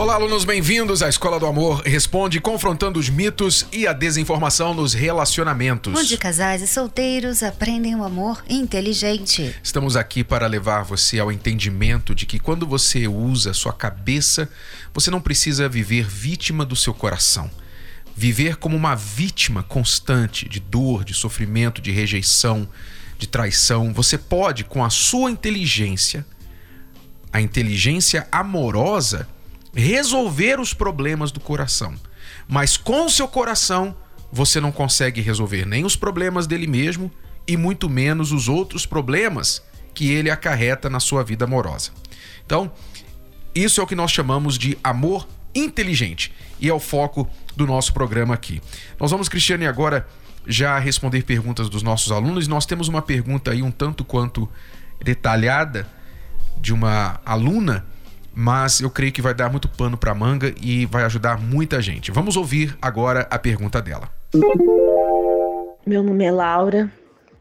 Olá, alunos, bem-vindos à Escola do Amor Responde, confrontando os mitos e a desinformação nos relacionamentos. Onde casais e solteiros aprendem o amor inteligente. Estamos aqui para levar você ao entendimento de que quando você usa sua cabeça, você não precisa viver vítima do seu coração. Viver como uma vítima constante de dor, de sofrimento, de rejeição, de traição. Você pode, com a sua inteligência, a inteligência amorosa, resolver os problemas do coração. Mas com o seu coração, você não consegue resolver nem os problemas dele mesmo e muito menos os outros problemas que ele acarreta na sua vida amorosa. Então, isso é o que nós chamamos de amor inteligente e é o foco do nosso programa aqui. Nós vamos, Cristiane, agora já responder perguntas dos nossos alunos. Nós temos uma pergunta aí um tanto quanto detalhada de uma aluna mas eu creio que vai dar muito pano para manga e vai ajudar muita gente. Vamos ouvir agora a pergunta dela. Meu nome é Laura.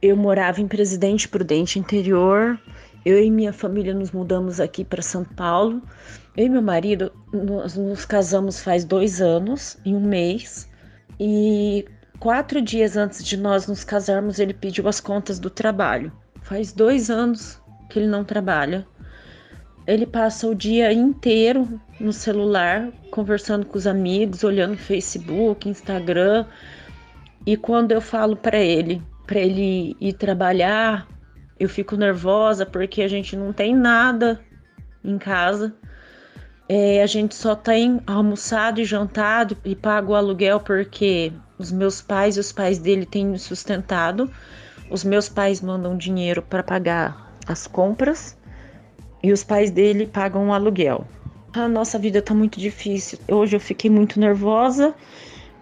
Eu morava em Presidente Prudente Interior. Eu e minha família nos mudamos aqui para São Paulo. Eu e meu marido nós nos casamos faz dois anos, em um mês. E quatro dias antes de nós nos casarmos, ele pediu as contas do trabalho. Faz dois anos que ele não trabalha. Ele passa o dia inteiro no celular, conversando com os amigos, olhando Facebook, Instagram. E quando eu falo para ele, para ele ir trabalhar, eu fico nervosa porque a gente não tem nada em casa. É, a gente só tem almoçado e jantado e pago o aluguel porque os meus pais e os pais dele têm me sustentado. Os meus pais mandam dinheiro para pagar as compras e os pais dele pagam um aluguel. A nossa vida tá muito difícil. Hoje eu fiquei muito nervosa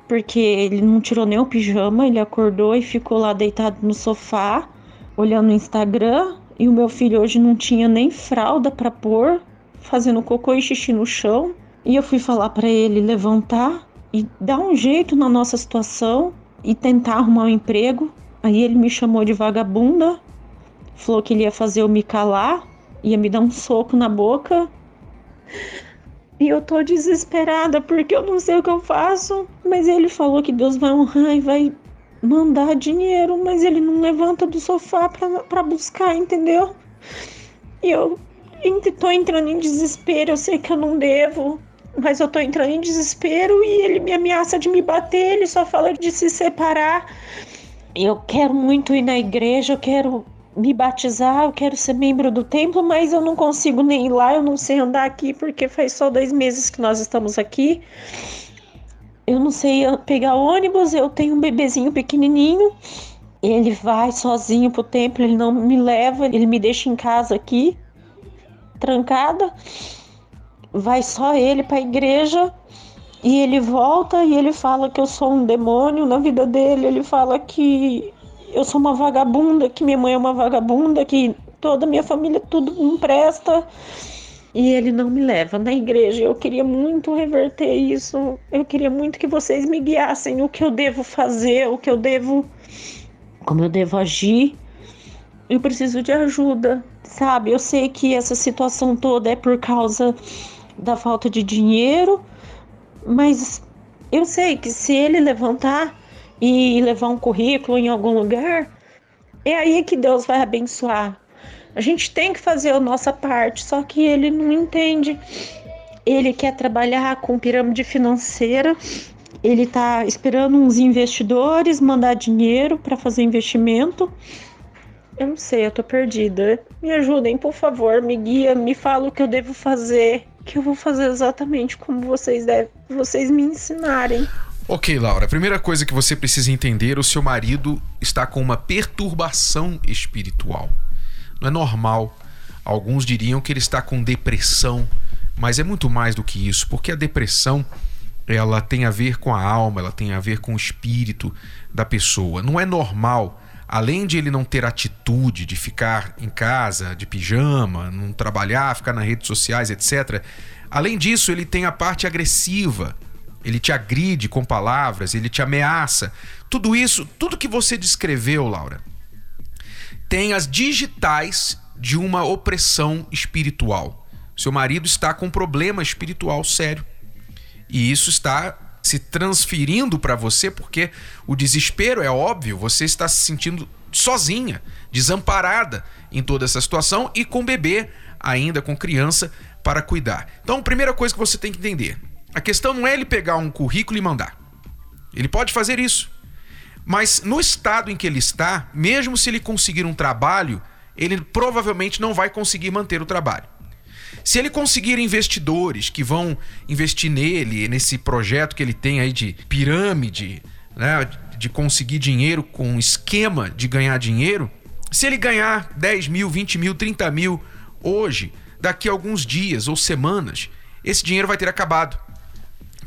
porque ele não tirou nem o pijama, ele acordou e ficou lá deitado no sofá, olhando o Instagram, e o meu filho hoje não tinha nem fralda para pôr, fazendo cocô e xixi no chão. E eu fui falar para ele levantar e dar um jeito na nossa situação e tentar arrumar um emprego. Aí ele me chamou de vagabunda, falou que ele ia fazer eu me calar ia me dar um soco na boca. E eu tô desesperada porque eu não sei o que eu faço. Mas ele falou que Deus vai honrar e vai mandar dinheiro, mas ele não levanta do sofá pra, pra buscar, entendeu? E eu tô entrando em desespero, eu sei que eu não devo, mas eu tô entrando em desespero e ele me ameaça de me bater, ele só fala de se separar. Eu quero muito ir na igreja, eu quero me batizar, eu quero ser membro do templo, mas eu não consigo nem ir lá, eu não sei andar aqui porque faz só dois meses que nós estamos aqui. Eu não sei pegar ônibus, eu tenho um bebezinho pequenininho. Ele vai sozinho pro templo, ele não me leva, ele me deixa em casa aqui, trancada. Vai só ele para a igreja e ele volta e ele fala que eu sou um demônio na vida dele. Ele fala que eu sou uma vagabunda, que minha mãe é uma vagabunda, que toda a minha família tudo presta. E ele não me leva na igreja. Eu queria muito reverter isso. Eu queria muito que vocês me guiassem o que eu devo fazer, o que eu devo. como eu devo agir. Eu preciso de ajuda, sabe? Eu sei que essa situação toda é por causa da falta de dinheiro, mas eu sei que se ele levantar e levar um currículo em algum lugar, é aí que Deus vai abençoar. A gente tem que fazer a nossa parte, só que ele não entende. Ele quer trabalhar com pirâmide financeira, ele está esperando uns investidores mandar dinheiro para fazer investimento. Eu não sei, eu tô perdida. Me ajudem, por favor, me guia, me fala o que eu devo fazer, que eu vou fazer exatamente como vocês devem, vocês me ensinarem. Ok, Laura. A primeira coisa que você precisa entender: o seu marido está com uma perturbação espiritual. Não é normal. Alguns diriam que ele está com depressão, mas é muito mais do que isso, porque a depressão ela tem a ver com a alma, ela tem a ver com o espírito da pessoa. Não é normal além de ele não ter atitude de ficar em casa, de pijama, não trabalhar, ficar nas redes sociais, etc. Além disso, ele tem a parte agressiva. Ele te agride com palavras, ele te ameaça. Tudo isso, tudo que você descreveu, Laura, tem as digitais de uma opressão espiritual. Seu marido está com um problema espiritual sério. E isso está se transferindo para você porque o desespero é óbvio, você está se sentindo sozinha, desamparada em toda essa situação e com bebê, ainda com criança para cuidar. Então, primeira coisa que você tem que entender, a questão não é ele pegar um currículo e mandar. Ele pode fazer isso. Mas no estado em que ele está, mesmo se ele conseguir um trabalho, ele provavelmente não vai conseguir manter o trabalho. Se ele conseguir investidores que vão investir nele, nesse projeto que ele tem aí de pirâmide, né, de conseguir dinheiro com um esquema de ganhar dinheiro, se ele ganhar 10 mil, 20 mil, 30 mil hoje, daqui a alguns dias ou semanas, esse dinheiro vai ter acabado.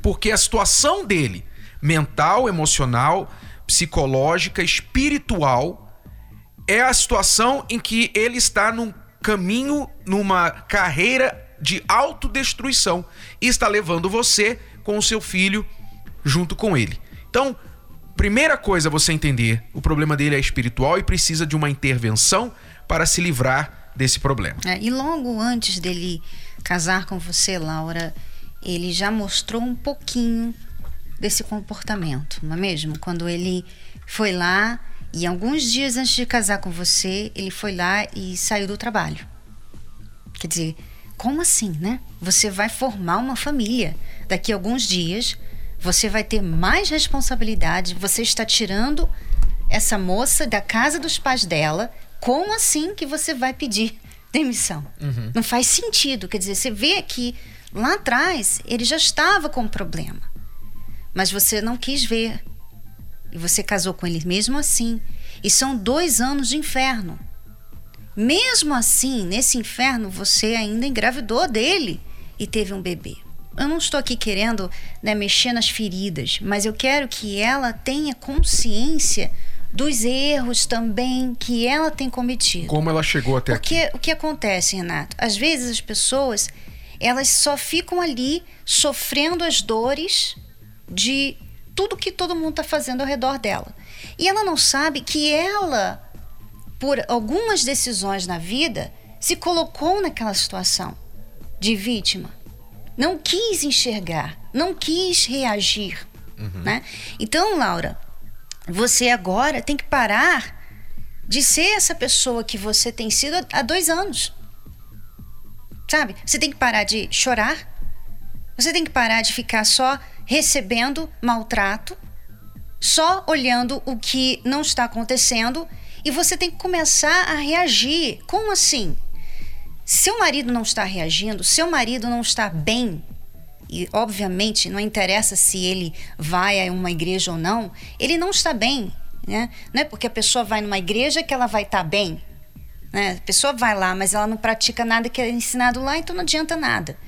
Porque a situação dele, mental, emocional, psicológica, espiritual, é a situação em que ele está num caminho, numa carreira de autodestruição e está levando você com o seu filho junto com ele. Então, primeira coisa você entender, o problema dele é espiritual e precisa de uma intervenção para se livrar desse problema. É, e logo antes dele casar com você, Laura, ele já mostrou um pouquinho desse comportamento, não é mesmo? Quando ele foi lá e alguns dias antes de casar com você, ele foi lá e saiu do trabalho. Quer dizer, como assim, né? Você vai formar uma família. Daqui a alguns dias, você vai ter mais responsabilidade. Você está tirando essa moça da casa dos pais dela. Como assim que você vai pedir demissão? Uhum. Não faz sentido. Quer dizer, você vê que lá atrás ele já estava com um problema. Mas você não quis ver. E você casou com ele mesmo assim. E são dois anos de inferno. Mesmo assim, nesse inferno, você ainda engravidou dele e teve um bebê. Eu não estou aqui querendo né, mexer nas feridas, mas eu quero que ela tenha consciência dos erros também que ela tem cometido. Como ela chegou até Porque, aqui? O que acontece, Renato? Às vezes as pessoas elas só ficam ali sofrendo as dores de tudo que todo mundo está fazendo ao redor dela. E ela não sabe que ela, por algumas decisões na vida, se colocou naquela situação de vítima. Não quis enxergar, não quis reagir. Uhum. Né? Então, Laura, você agora tem que parar de ser essa pessoa que você tem sido há dois anos. Sabe? Você tem que parar de chorar. Você tem que parar de ficar só recebendo maltrato, só olhando o que não está acontecendo e você tem que começar a reagir. Como assim? Seu marido não está reagindo, seu marido não está bem, e obviamente não interessa se ele vai a uma igreja ou não, ele não está bem. Né? Não é porque a pessoa vai numa igreja que ela vai estar bem. Né? A pessoa vai lá, mas ela não pratica nada que é ensinado lá, então não adianta nada.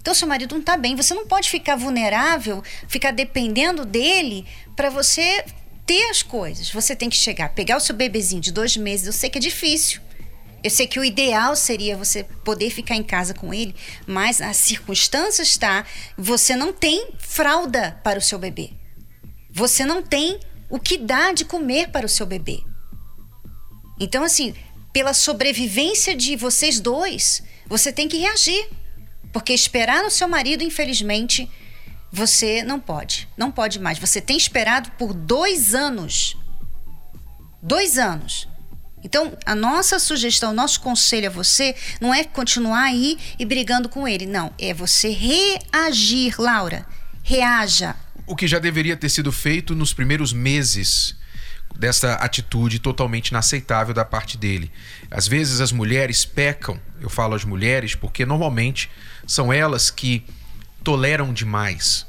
Então, seu marido não está bem. Você não pode ficar vulnerável, ficar dependendo dele para você ter as coisas. Você tem que chegar, pegar o seu bebezinho de dois meses. Eu sei que é difícil. Eu sei que o ideal seria você poder ficar em casa com ele, mas a circunstância está, você não tem fralda para o seu bebê. Você não tem o que dá de comer para o seu bebê. Então, assim, pela sobrevivência de vocês dois, você tem que reagir. Porque esperar no seu marido, infelizmente, você não pode. Não pode mais. Você tem esperado por dois anos. Dois anos. Então, a nossa sugestão, nosso conselho a você não é continuar aí e brigando com ele. Não. É você reagir, Laura. Reaja. O que já deveria ter sido feito nos primeiros meses dessa atitude totalmente inaceitável da parte dele. Às vezes as mulheres pecam, eu falo as mulheres porque normalmente são elas que toleram demais.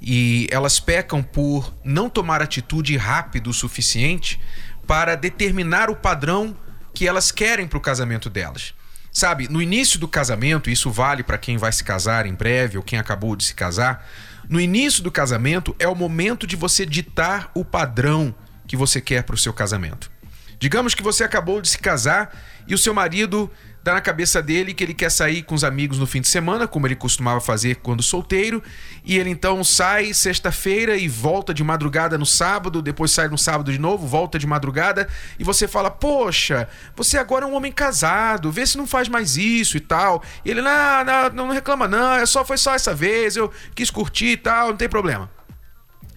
E elas pecam por não tomar atitude rápido o suficiente para determinar o padrão que elas querem para o casamento delas. Sabe, no início do casamento, isso vale para quem vai se casar em breve ou quem acabou de se casar. No início do casamento é o momento de você ditar o padrão que você quer para o seu casamento. Digamos que você acabou de se casar e o seu marido dá na cabeça dele que ele quer sair com os amigos no fim de semana, como ele costumava fazer quando solteiro, e ele então sai sexta-feira e volta de madrugada no sábado, depois sai no sábado de novo, volta de madrugada, e você fala: Poxa, você agora é um homem casado, vê se não faz mais isso e tal. E ele, não, não, não reclama, não, é só, foi só essa vez, eu quis curtir e tal, não tem problema.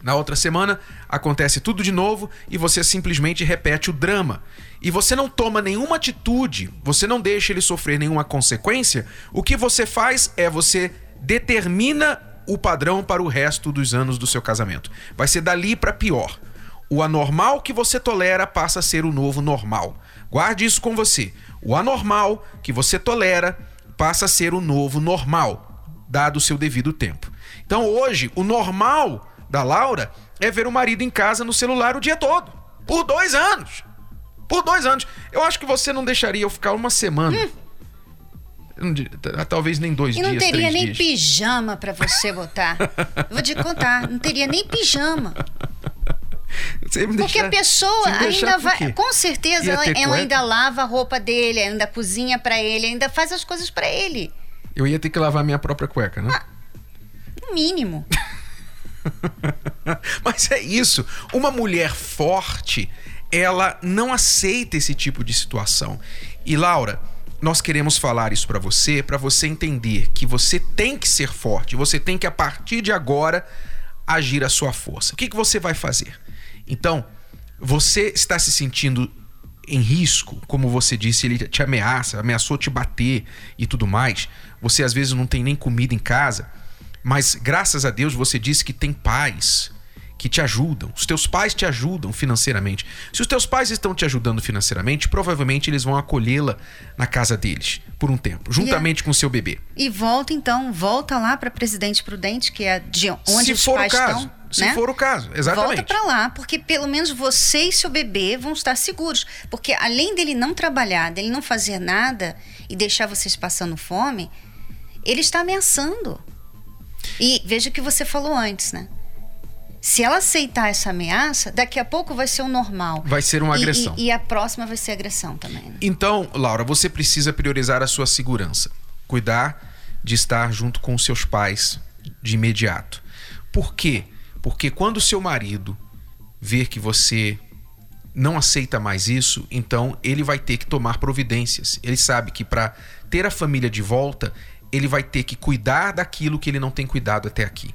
Na outra semana, acontece tudo de novo e você simplesmente repete o drama. E você não toma nenhuma atitude, você não deixa ele sofrer nenhuma consequência. O que você faz é você determina o padrão para o resto dos anos do seu casamento. Vai ser dali para pior. O anormal que você tolera passa a ser o novo normal. Guarde isso com você. O anormal que você tolera passa a ser o novo normal, dado o seu devido tempo. Então hoje, o normal da Laura é ver o marido em casa no celular o dia todo. Por dois anos. Por dois anos. Eu acho que você não deixaria eu ficar uma semana. Hum. Talvez nem dois dias. E não dias, teria nem dias. pijama para você botar. Vou te contar, não teria nem pijama. Porque deixar, a pessoa ainda vai. Com certeza, ela, ela ainda lava a roupa dele, ainda cozinha para ele, ainda faz as coisas para ele. Eu ia ter que lavar minha própria cueca, né? Ah, no mínimo. Mas é isso. Uma mulher forte, ela não aceita esse tipo de situação. E Laura, nós queremos falar isso para você, para você entender que você tem que ser forte, você tem que a partir de agora agir a sua força. O que, que você vai fazer? Então, você está se sentindo em risco, como você disse, ele te ameaça, ameaçou te bater e tudo mais. Você às vezes não tem nem comida em casa. Mas graças a Deus você disse que tem pais que te ajudam. Os teus pais te ajudam financeiramente. Se os teus pais estão te ajudando financeiramente, provavelmente eles vão acolhê-la na casa deles por um tempo, juntamente com o seu bebê. E volta então, volta lá para Presidente Prudente, que é de onde Se os for pais o caso, estão. Se né? for o caso, exatamente. Volta para lá, porque pelo menos você e seu bebê vão estar seguros. Porque além dele não trabalhar, dele não fazer nada e deixar vocês passando fome, ele está ameaçando. E veja o que você falou antes, né? Se ela aceitar essa ameaça, daqui a pouco vai ser o normal. Vai ser uma agressão. E, e, e a próxima vai ser agressão também. Né? Então, Laura, você precisa priorizar a sua segurança. Cuidar de estar junto com os seus pais de imediato. Por quê? Porque quando seu marido ver que você não aceita mais isso, então ele vai ter que tomar providências. Ele sabe que para ter a família de volta, ele vai ter que cuidar daquilo que ele não tem cuidado até aqui.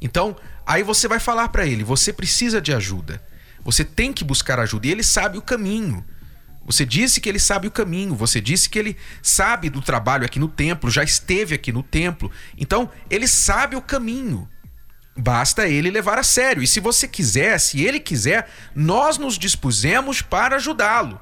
Então, aí você vai falar para ele: você precisa de ajuda. Você tem que buscar ajuda. E ele sabe o caminho. Você disse que ele sabe o caminho. Você disse que ele sabe do trabalho aqui no templo, já esteve aqui no templo. Então, ele sabe o caminho. Basta ele levar a sério. E se você quiser, se ele quiser, nós nos dispusemos para ajudá-lo.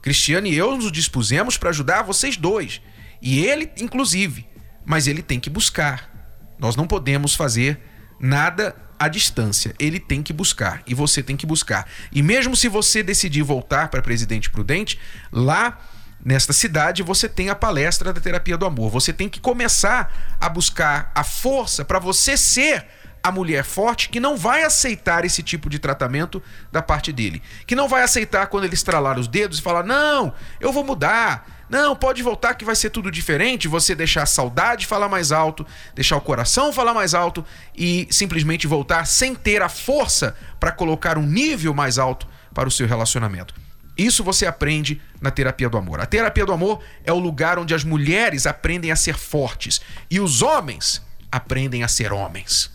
Cristiano e eu nos dispusemos para ajudar vocês dois. E ele, inclusive, mas ele tem que buscar. Nós não podemos fazer nada à distância. Ele tem que buscar e você tem que buscar. E mesmo se você decidir voltar para Presidente Prudente, lá nesta cidade você tem a palestra da terapia do amor. Você tem que começar a buscar a força para você ser a mulher forte que não vai aceitar esse tipo de tratamento da parte dele. Que não vai aceitar quando ele estralar os dedos e falar: "Não, eu vou mudar. Não, pode voltar que vai ser tudo diferente. Você deixar a saudade falar mais alto, deixar o coração falar mais alto e simplesmente voltar sem ter a força para colocar um nível mais alto para o seu relacionamento. Isso você aprende na terapia do amor. A terapia do amor é o lugar onde as mulheres aprendem a ser fortes e os homens aprendem a ser homens.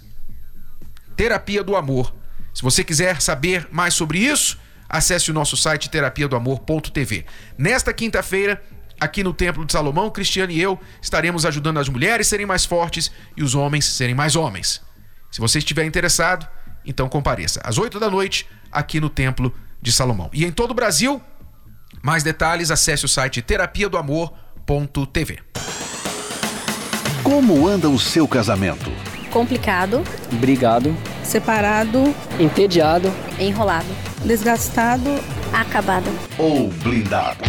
Terapia do amor. Se você quiser saber mais sobre isso, acesse o nosso site terapia do amor.tv. Nesta quinta-feira, aqui no Templo de Salomão, Cristiano e eu estaremos ajudando as mulheres a serem mais fortes e os homens a serem mais homens. Se você estiver interessado, então compareça às 8 da noite aqui no Templo de Salomão. E em todo o Brasil, mais detalhes, acesse o site terapia do amor.tv. Como anda o seu casamento? Complicado. Brigado. Separado. Entediado. Enrolado. Desgastado. Acabado. Ou blindado.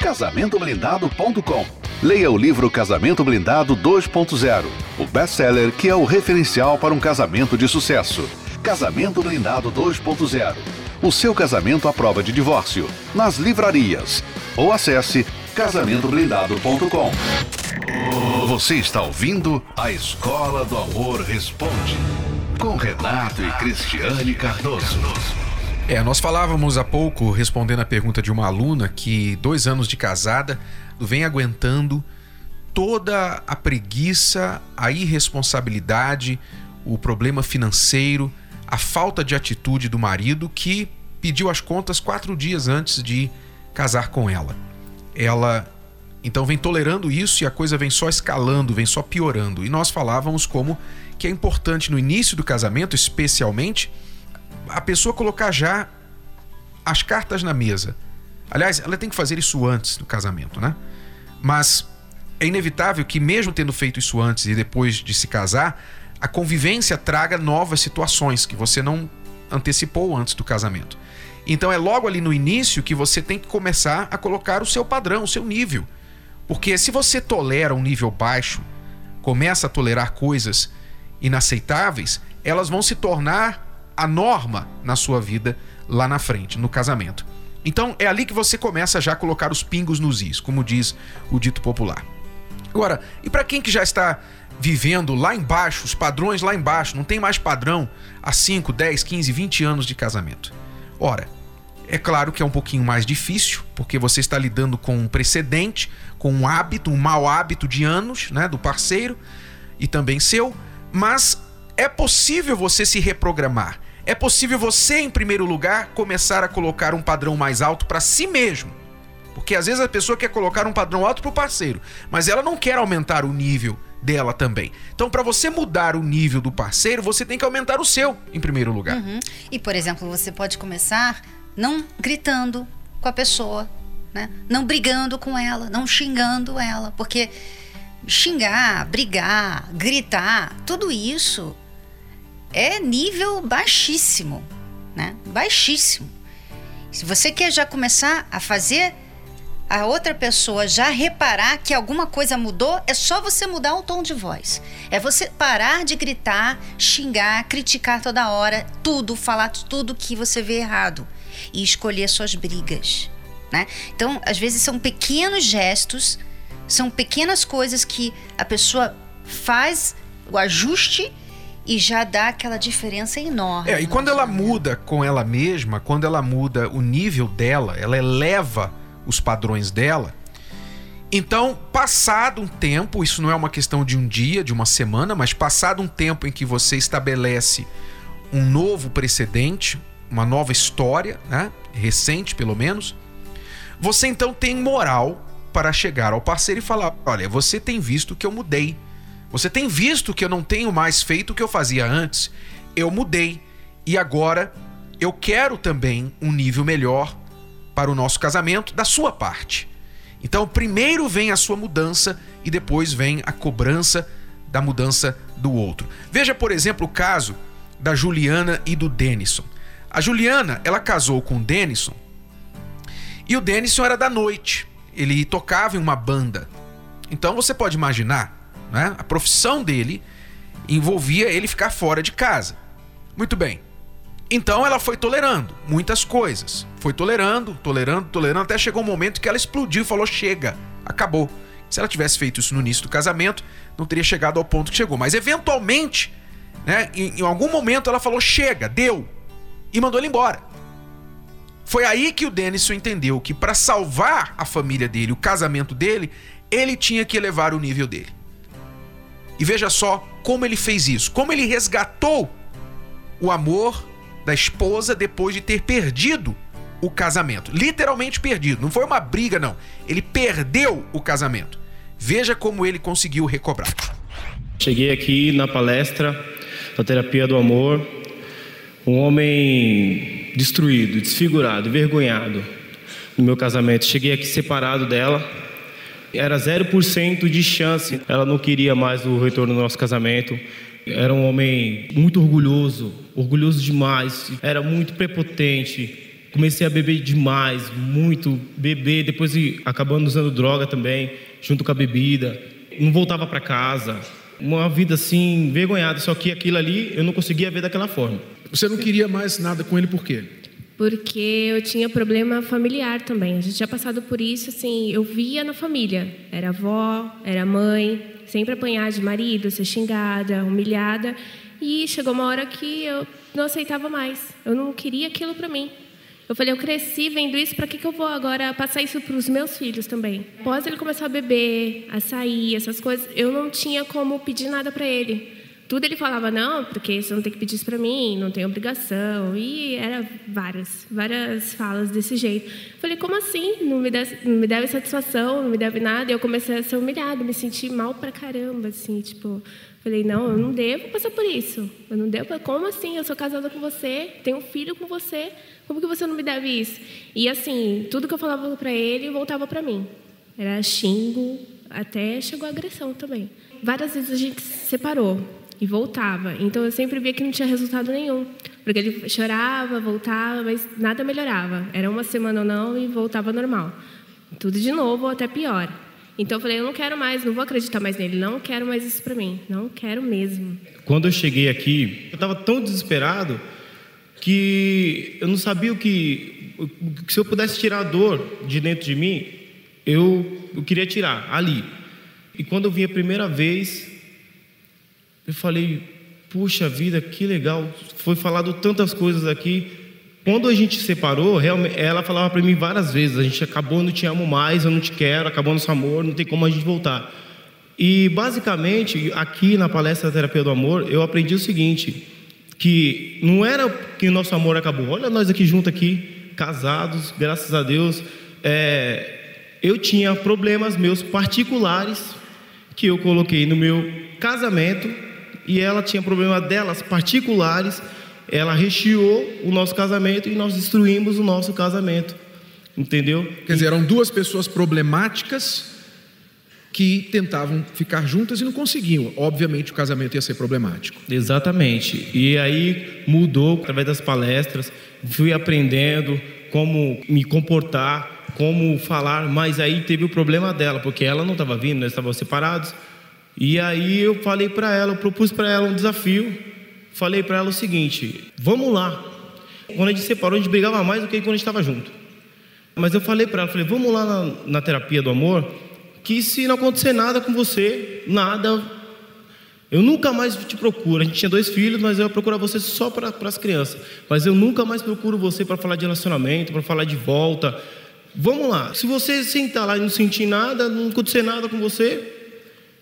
casamentoblindado.com. Leia o livro Casamento Blindado 2.0, o best-seller que é o referencial para um casamento de sucesso. Casamento Blindado 2.0. o seu casamento à prova de divórcio, nas livrarias. Ou acesse casamentoblindado.com. Você está ouvindo a Escola do Amor Responde, com Renato e Cristiane Cardoso. É, nós falávamos há pouco, respondendo a pergunta de uma aluna, que dois anos de casada vem aguentando toda a preguiça, a irresponsabilidade, o problema financeiro, a falta de atitude do marido que pediu as contas quatro dias antes de casar com ela. Ela então vem tolerando isso e a coisa vem só escalando, vem só piorando. E nós falávamos como que é importante no início do casamento, especialmente, a pessoa colocar já as cartas na mesa. Aliás, ela tem que fazer isso antes do casamento, né? Mas é inevitável que, mesmo tendo feito isso antes e depois de se casar, a convivência traga novas situações que você não antecipou antes do casamento. Então é logo ali no início que você tem que começar a colocar o seu padrão, o seu nível. Porque se você tolera um nível baixo, começa a tolerar coisas inaceitáveis, elas vão se tornar a norma na sua vida lá na frente, no casamento. Então é ali que você começa já a colocar os pingos nos is, como diz o dito popular. Agora, e para quem que já está vivendo lá embaixo, os padrões lá embaixo, não tem mais padrão há 5, 10, 15, 20 anos de casamento? Ora, é claro que é um pouquinho mais difícil, porque você está lidando com um precedente, com um hábito, um mau hábito de anos, né, do parceiro e também seu, mas é possível você se reprogramar. É possível você, em primeiro lugar, começar a colocar um padrão mais alto para si mesmo. Porque às vezes a pessoa quer colocar um padrão alto para o parceiro, mas ela não quer aumentar o nível dela também. Então, para você mudar o nível do parceiro, você tem que aumentar o seu, em primeiro lugar. Uhum. E, por exemplo, você pode começar não gritando com a pessoa, né? não brigando com ela, não xingando ela, porque xingar, brigar, gritar, tudo isso é nível baixíssimo, né? Baixíssimo. Se você quer já começar a fazer a outra pessoa já reparar que alguma coisa mudou, é só você mudar o tom de voz. É você parar de gritar, xingar, criticar toda hora, tudo, falar tudo que você vê errado e escolher suas brigas, né? Então, às vezes são pequenos gestos, são pequenas coisas que a pessoa faz o ajuste e já dá aquela diferença enorme. É, e quando ela muda com ela mesma, quando ela muda o nível dela, ela eleva os padrões dela. Então, passado um tempo, isso não é uma questão de um dia, de uma semana, mas passado um tempo em que você estabelece um novo precedente, uma nova história, né? recente pelo menos, você então tem moral para chegar ao parceiro e falar: olha, você tem visto que eu mudei. Você tem visto que eu não tenho mais feito o que eu fazia antes. Eu mudei e agora eu quero também um nível melhor para o nosso casamento da sua parte. Então, primeiro vem a sua mudança e depois vem a cobrança da mudança do outro. Veja, por exemplo, o caso da Juliana e do Denison. A Juliana, ela casou com o Denison e o Denison era da noite. Ele tocava em uma banda. Então você pode imaginar, né? A profissão dele envolvia ele ficar fora de casa. Muito bem. Então ela foi tolerando muitas coisas. Foi tolerando, tolerando, tolerando, até chegou um momento que ela explodiu e falou: chega, acabou. Se ela tivesse feito isso no início do casamento, não teria chegado ao ponto que chegou. Mas eventualmente, né, em, em algum momento ela falou: chega, deu. E mandou ele embora. Foi aí que o Denison entendeu que para salvar a família dele, o casamento dele, ele tinha que elevar o nível dele. E veja só como ele fez isso, como ele resgatou o amor da esposa depois de ter perdido o casamento. Literalmente perdido. Não foi uma briga, não. Ele perdeu o casamento. Veja como ele conseguiu recobrar. Cheguei aqui na palestra da terapia do amor, um homem destruído, desfigurado, envergonhado no meu casamento. Cheguei aqui separado dela. Era 0% de chance. Ela não queria mais o retorno do nosso casamento. Era um homem muito orgulhoso, orgulhoso demais, era muito prepotente. Comecei a beber demais, muito beber, depois acabando usando droga também, junto com a bebida. Não voltava para casa. Uma vida assim, envergonhada, só que aquilo ali eu não conseguia ver daquela forma. Você não queria mais nada com ele por quê? Porque eu tinha problema familiar também. A gente tinha passado por isso, assim, eu via na família. Era avó, era mãe, sempre apanhar de marido, ser xingada, humilhada. E chegou uma hora que eu não aceitava mais. Eu não queria aquilo para mim. Eu falei, eu cresci vendo isso, para que, que eu vou agora passar isso para os meus filhos também? Após ele começar a beber, a sair, essas coisas, eu não tinha como pedir nada para ele tudo ele falava não, porque você não tem que pedir isso para mim, não tem obrigação e era várias, várias falas desse jeito. Falei como assim? Não me deve, não me deve satisfação, não me deve nada. E eu comecei a ser humilhada, me senti mal pra caramba, assim, tipo, falei não, eu não devo passar por isso. Eu não devo. Como assim? Eu sou casada com você, tenho um filho com você. Como que você não me deve isso? E assim, tudo que eu falava para ele voltava para mim. Era xingo, até chegou a agressão também. Várias vezes a gente se separou e voltava. Então eu sempre via que não tinha resultado nenhum, porque ele chorava, voltava, mas nada melhorava. Era uma semana ou não e voltava normal. Tudo de novo ou até pior. Então eu falei, eu não quero mais, não vou acreditar mais nele, não quero mais isso para mim, não quero mesmo. Quando eu cheguei aqui, eu estava tão desesperado que eu não sabia o que, que se eu pudesse tirar a dor de dentro de mim, eu, eu queria tirar ali. E quando eu vim a primeira vez, eu falei, puxa vida, que legal. Foi falado tantas coisas aqui. Quando a gente separou, ela falava para mim várias vezes: a gente acabou, não te amo mais, eu não te quero, acabou nosso amor, não tem como a gente voltar. E basicamente, aqui na palestra da Terapia do Amor, eu aprendi o seguinte: que não era que o nosso amor acabou. Olha nós aqui juntos aqui, casados, graças a Deus. É, eu tinha problemas meus particulares que eu coloquei no meu casamento e ela tinha problema delas particulares. Ela recheou o nosso casamento e nós destruímos o nosso casamento. Entendeu? Quer dizer, eram duas pessoas problemáticas que tentavam ficar juntas e não conseguiam. Obviamente o casamento ia ser problemático. Exatamente. E aí mudou através das palestras, fui aprendendo como me comportar, como falar, mas aí teve o problema dela, porque ela não estava vindo, nós estávamos separados. E aí eu falei para ela, eu propus para ela um desafio. Falei para ela o seguinte: vamos lá. Quando a gente separou, a gente brigava mais do que quando a gente estava junto. Mas eu falei para ela, falei, vamos lá na, na terapia do amor, que se não acontecer nada com você, nada, eu nunca mais te procuro. A gente tinha dois filhos, mas eu ia procurar você só para as crianças. Mas eu nunca mais procuro você para falar de relacionamento, para falar de volta. Vamos lá. Se você sentar lá e não sentir nada, não acontecer nada com você,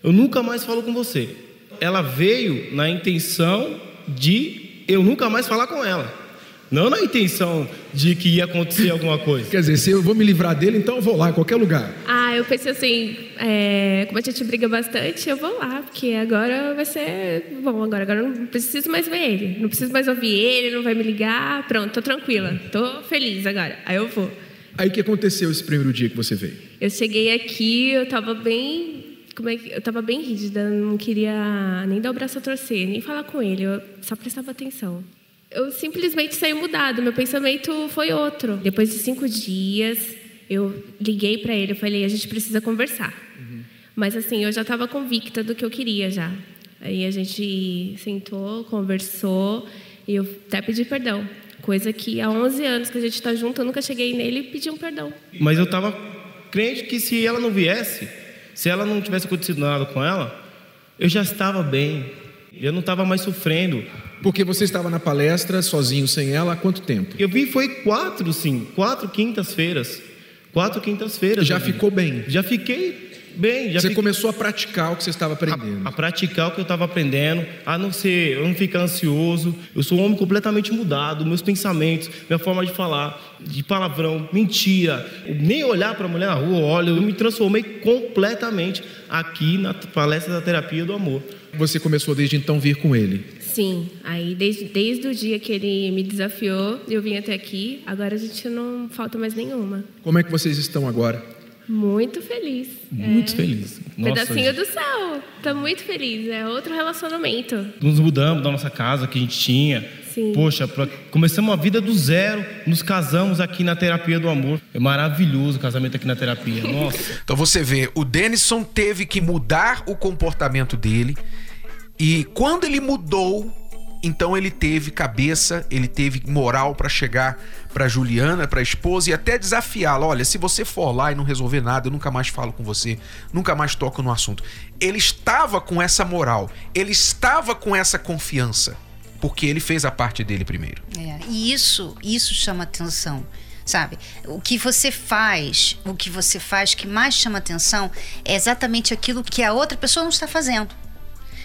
eu nunca mais falo com você. Ela veio na intenção de eu nunca mais falar com ela. Não na intenção de que ia acontecer alguma coisa. Quer dizer, se eu vou me livrar dele, então eu vou lá, em qualquer lugar. Ah, eu pensei assim, é, como a gente briga bastante, eu vou lá, porque agora vai ser bom. Agora, agora não preciso mais ver ele, não preciso mais ouvir ele, não vai me ligar. Pronto, tô tranquila, tô feliz agora. Aí eu vou. Aí o que aconteceu esse primeiro dia que você veio? Eu cheguei aqui, eu tava bem como é que eu estava bem rígida, não queria nem dar o braço a torcer, nem falar com ele, eu só prestava atenção. Eu simplesmente saí mudado, meu pensamento foi outro. Depois de cinco dias, eu liguei para ele, eu falei, a gente precisa conversar. Uhum. Mas assim, eu já estava convicta do que eu queria já. Aí a gente sentou, conversou e eu até pedi perdão. Coisa que há 11 anos que a gente está junto, eu nunca cheguei nele e pedi um perdão. Mas eu estava crente que se ela não viesse, se ela não tivesse acontecido nada com ela, eu já estava bem. Eu não estava mais sofrendo. Porque você estava na palestra sozinho, sem ela, há quanto tempo? Eu vi foi quatro, sim, quatro quintas-feiras. Quatro quintas-feiras. Já ficou bem? Já fiquei Bem, já você começou a praticar o que você estava aprendendo. A, a praticar o que eu estava aprendendo, a não ser, eu não ficar ansioso. Eu sou um homem completamente mudado, meus pensamentos, minha forma de falar, de palavrão, mentira. Nem olhar para a mulher na rua, olha, eu me transformei completamente aqui na palestra da terapia do amor. Você começou desde então vir com ele? Sim, aí desde, desde o dia que ele me desafiou, eu vim até aqui. Agora a gente não falta mais nenhuma. Como é que vocês estão agora? Muito feliz. Muito é. feliz. Nossa, Pedacinho gente. do céu. Tá muito feliz. É outro relacionamento. Nos mudamos da nossa casa que a gente tinha. Sim. Poxa, pra... começamos a vida do zero, nos casamos aqui na terapia do amor. É maravilhoso o casamento aqui na terapia. Nossa. então você vê, o Denison teve que mudar o comportamento dele. E quando ele mudou, então ele teve cabeça, ele teve moral para chegar para Juliana, para a esposa e até desafiá-la. Olha, se você for lá e não resolver nada, eu nunca mais falo com você, nunca mais toco no assunto. Ele estava com essa moral, ele estava com essa confiança, porque ele fez a parte dele primeiro. É, e isso, isso chama atenção sabe? O que você faz, o que você faz que mais chama atenção é exatamente aquilo que a outra pessoa não está fazendo.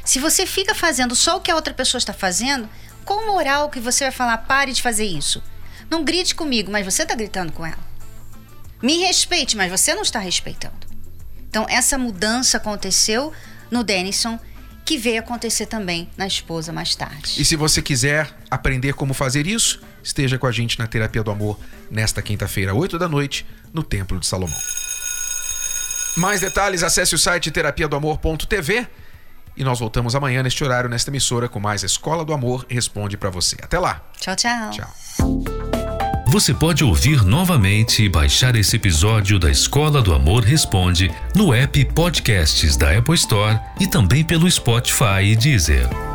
Se você fica fazendo só o que a outra pessoa está fazendo, qual moral que você vai falar pare de fazer isso? Não grite comigo, mas você está gritando com ela. Me respeite, mas você não está respeitando. Então essa mudança aconteceu no Denison que veio acontecer também na esposa mais tarde. E se você quiser aprender como fazer isso, esteja com a gente na Terapia do Amor nesta quinta-feira, 8 da noite, no Templo de Salomão. Mais detalhes, acesse o site terapia do amor.tv e nós voltamos amanhã neste horário, nesta emissora, com mais Escola do Amor Responde para você. Até lá. Tchau, tchau. Tchau. Você pode ouvir novamente e baixar esse episódio da Escola do Amor Responde no app Podcasts da Apple Store e também pelo Spotify e Deezer.